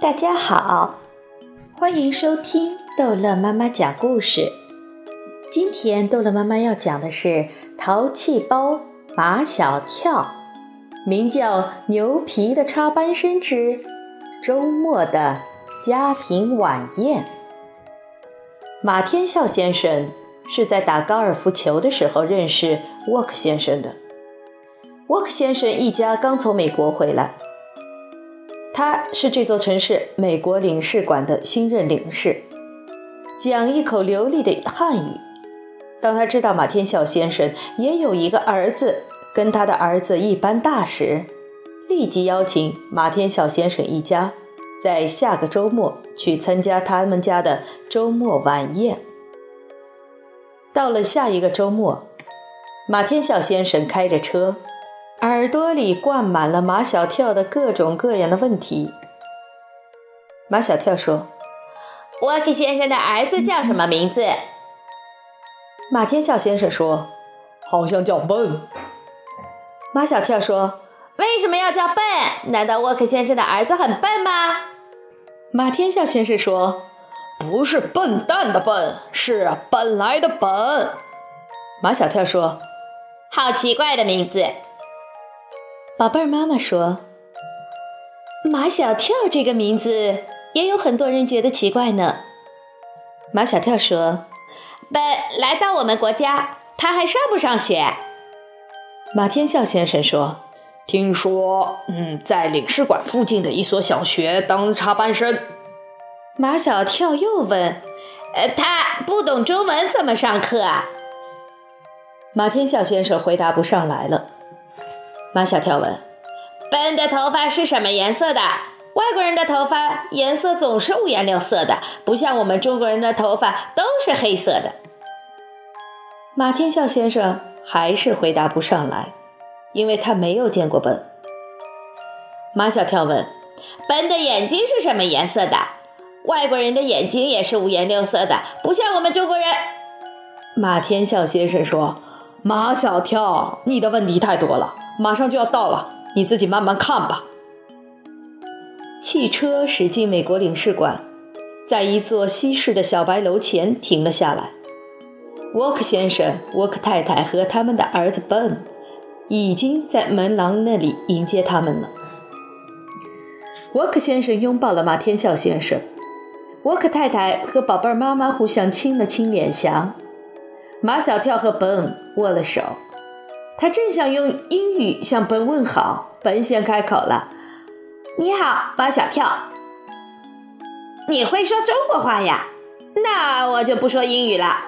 大家好，欢迎收听逗乐妈妈讲故事。今天逗乐妈妈要讲的是《淘气包马小跳》，名叫《牛皮的插班生之周末的家庭晚宴》。马天笑先生是在打高尔夫球的时候认识沃克先生的。沃克先生一家刚从美国回来，他是这座城市美国领事馆的新任领事，讲一口流利的汉语。当他知道马天笑先生也有一个儿子跟他的儿子一般大时，立即邀请马天笑先生一家在下个周末去参加他们家的周末晚宴。到了下一个周末，马天笑先生开着车。耳朵里灌满了马小跳的各种各样的问题。马小跳说：“沃克先生的儿子叫什么名字？”马天笑先生说：“好像叫笨。”马小跳说：“为什么要叫笨？难道沃克先生的儿子很笨吗？”马天笑先生说：“不是笨蛋的笨，是本来的本。”马小跳说：“好奇怪的名字。”宝贝儿妈妈说：“马小跳这个名字也有很多人觉得奇怪呢。”马小跳说：“本来到我们国家，他还上不上学？”马天笑先生说：“听说，嗯，在领事馆附近的一所小学当插班生。”马小跳又问：“呃，他不懂中文怎么上课啊？”马天笑先生回答不上来了。马小跳问：“笨的头发是什么颜色的？外国人的头发颜色总是五颜六色的，不像我们中国人的头发都是黑色的。”马天笑先生还是回答不上来，因为他没有见过笨。马小跳问：“笨的眼睛是什么颜色的？外国人的眼睛也是五颜六色的，不像我们中国人。”马天笑先生说：“马小跳，你的问题太多了。”马上就要到了，你自己慢慢看吧。汽车驶进美国领事馆，在一座西式的小白楼前停了下来。沃克先生、沃克太太和他们的儿子 Ben 已经在门廊那里迎接他们了。沃克先生拥抱了马天笑先生，沃克太太和宝贝儿妈妈互相亲了亲脸颊，马小跳和 Ben 握了手。他正想用英语向本问好，本先开口了：“你好，马小跳。你会说中国话呀？那我就不说英语了。”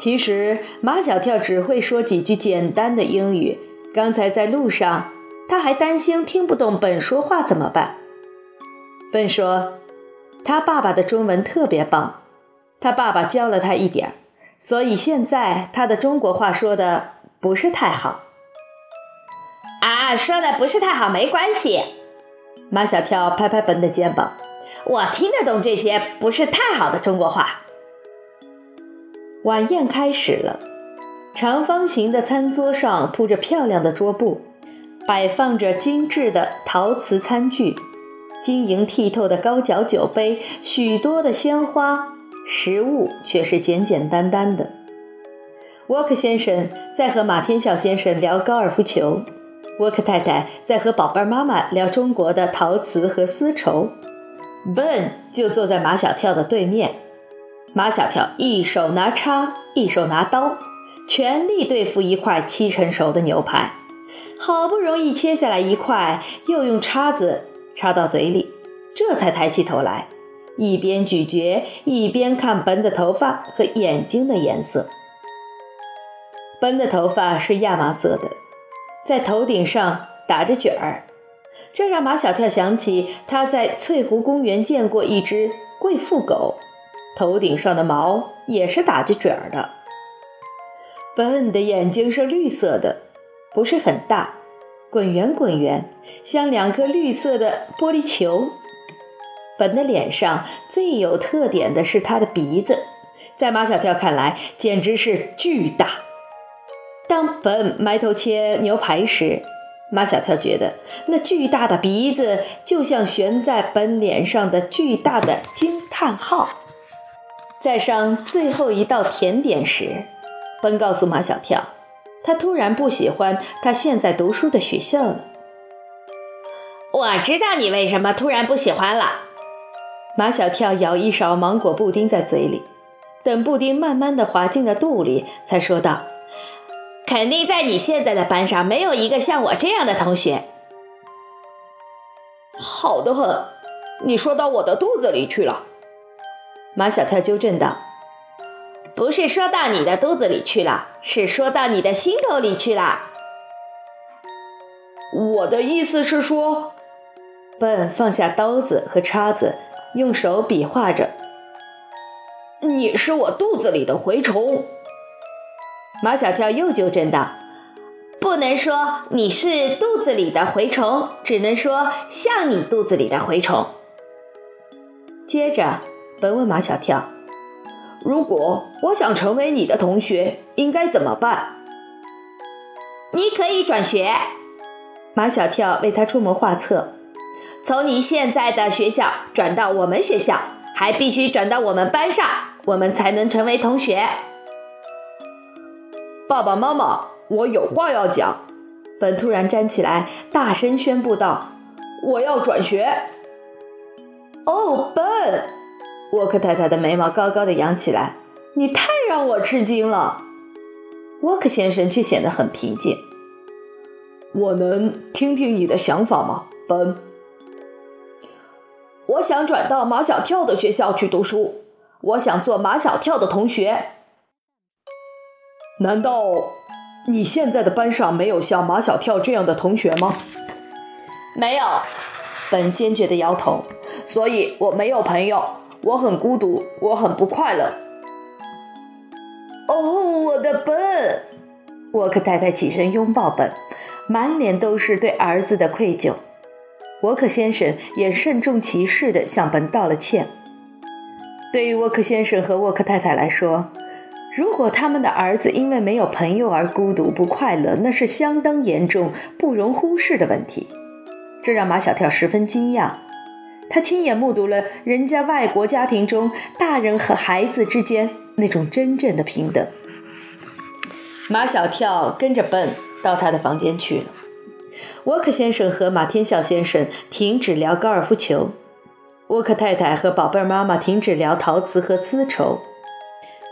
其实马小跳只会说几句简单的英语。刚才在路上，他还担心听不懂本说话怎么办。本说：“他爸爸的中文特别棒，他爸爸教了他一点儿，所以现在他的中国话说的。”不是太好啊，说的不是太好没关系。马小跳拍拍本的肩膀，我听得懂这些不是太好的中国话。晚宴开始了，长方形的餐桌上铺着漂亮的桌布，摆放着精致的陶瓷餐具，晶莹剔透的高脚酒杯，许多的鲜花，食物却是简简单单的。沃克先生在和马天笑先生聊高尔夫球，沃克太太在和宝贝妈妈聊中国的陶瓷和丝绸，Ben 就坐在马小跳的对面。马小跳一手拿叉，一手拿刀，全力对付一块七成熟的牛排。好不容易切下来一块，又用叉子插到嘴里，这才抬起头来，一边咀嚼一边看笨的头发和眼睛的颜色。奔的头发是亚麻色的，在头顶上打着卷儿，这让马小跳想起他在翠湖公园见过一只贵妇狗，头顶上的毛也是打着卷儿的。笨的眼睛是绿色的，不是很大，滚圆滚圆，像两颗绿色的玻璃球。本的脸上最有特点的是他的鼻子，在马小跳看来简直是巨大。当本埋头切牛排时，马小跳觉得那巨大的鼻子就像悬在本脸上的巨大的惊叹号。在上最后一道甜点时，本告诉马小跳，他突然不喜欢他现在读书的学校了。我知道你为什么突然不喜欢了。马小跳舀一勺芒果布丁在嘴里，等布丁慢慢的滑进了肚里，才说道。肯定在你现在的班上没有一个像我这样的同学。好的很，你说到我的肚子里去了。马小跳纠正道：“不是说到你的肚子里去了，是说到你的心头里去了。”我的意思是说，笨放下刀子和叉子，用手比划着：“你是我肚子里的蛔虫。”马小跳又纠正道：“不能说你是肚子里的蛔虫，只能说像你肚子里的蛔虫。”接着，本问马小跳：“如果我想成为你的同学，应该怎么办？”“你可以转学。”马小跳为他出谋划策：“从你现在的学校转到我们学校，还必须转到我们班上，我们才能成为同学。”爸爸妈妈，我有话要讲。本突然站起来，大声宣布道：“我要转学。”哦，本，沃克太太的眉毛高高的扬起来，你太让我吃惊了。沃克先生却显得很平静。我能听听你的想法吗，本？我想转到马小跳的学校去读书，我想做马小跳的同学。难道你现在的班上没有像马小跳这样的同学吗？没有，本坚决的摇头。所以我没有朋友，我很孤独，我很不快乐。哦，我的本！沃克太太起身拥抱本，满脸都是对儿子的愧疚。沃克先生也慎重其事地向本道了歉。对于沃克先生和沃克太太来说，如果他们的儿子因为没有朋友而孤独不快乐，那是相当严重、不容忽视的问题。这让马小跳十分惊讶。他亲眼目睹了人家外国家庭中大人和孩子之间那种真正的平等。马小跳跟着笨到他的房间去了。沃克先生和马天笑先生停止聊高尔夫球，沃克太太和宝贝妈妈停止聊陶瓷和丝绸。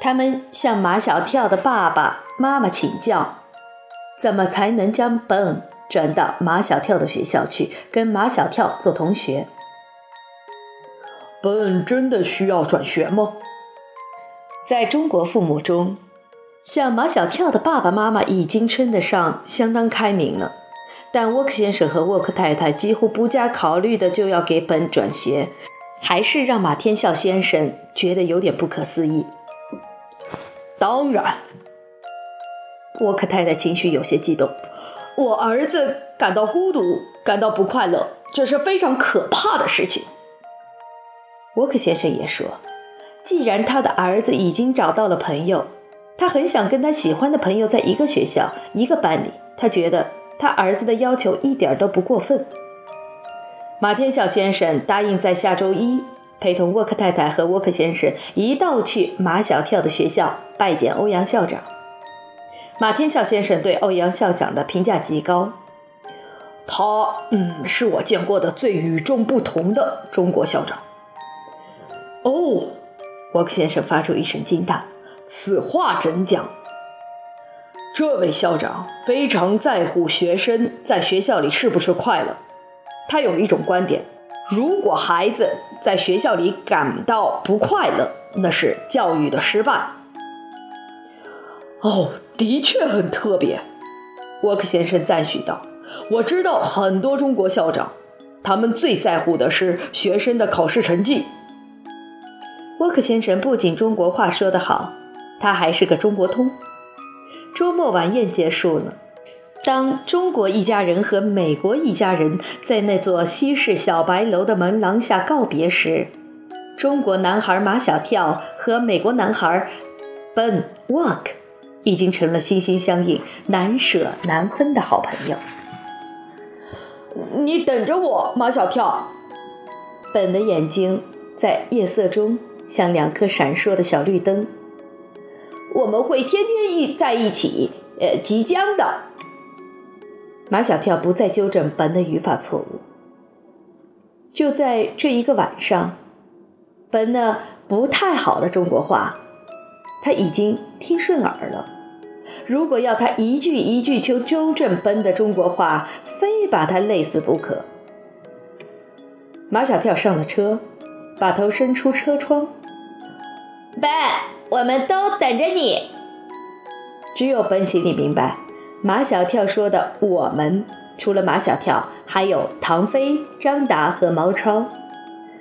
他们向马小跳的爸爸妈妈请教，怎么才能将本转到马小跳的学校去，跟马小跳做同学。本真的需要转学吗？在中国父母中，像马小跳的爸爸妈妈已经称得上相当开明了，但沃克先生和沃克太太几乎不加考虑的就要给本转学，还是让马天笑先生觉得有点不可思议。当然，沃克太太情绪有些激动。我儿子感到孤独，感到不快乐，这是非常可怕的事情。沃克先生也说，既然他的儿子已经找到了朋友，他很想跟他喜欢的朋友在一个学校、一个班里。他觉得他儿子的要求一点都不过分。马天笑先生答应在下周一。陪同沃克太太和沃克先生一道去马小跳的学校拜见欧阳校长。马天笑先生对欧阳校长的评价极高，他嗯是我见过的最与众不同的中国校长。哦，沃克先生发出一声惊叹：“此话怎讲？这位校长非常在乎学生在学校里是不是快乐。他有一种观点。”如果孩子在学校里感到不快乐，那是教育的失败。哦，的确很特别，沃克先生赞许道。我知道很多中国校长，他们最在乎的是学生的考试成绩。沃克先生不仅中国话说得好，他还是个中国通。周末晚宴结束了。当中国一家人和美国一家人在那座西式小白楼的门廊下告别时，中国男孩马小跳和美国男孩 Ben Walk 已经成了心心相印、难舍难分的好朋友。你等着我，马小跳。本的眼睛在夜色中像两颗闪烁的小绿灯。我们会天天一在一起，呃，即将的。马小跳不再纠正本的语法错误。就在这一个晚上，本那不太好的中国话，他已经听顺耳了。如果要他一句一句求纠正本的中国话，非把他累死不可。马小跳上了车，把头伸出车窗。本，我们都等着你。只有本心里明白，马小跳说的“我们”，除了马小跳，还有唐飞、张达和毛超。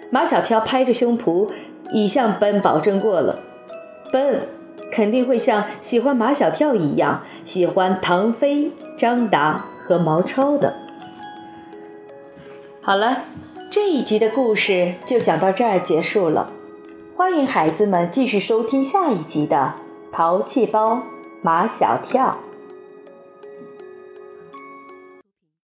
马小跳拍着胸脯，已向奔保证过了，奔肯定会像喜欢马小跳一样喜欢唐飞、张达和毛超的。好了。这一集的故事就讲到这儿结束了，欢迎孩子们继续收听下一集的《淘气包马小跳》。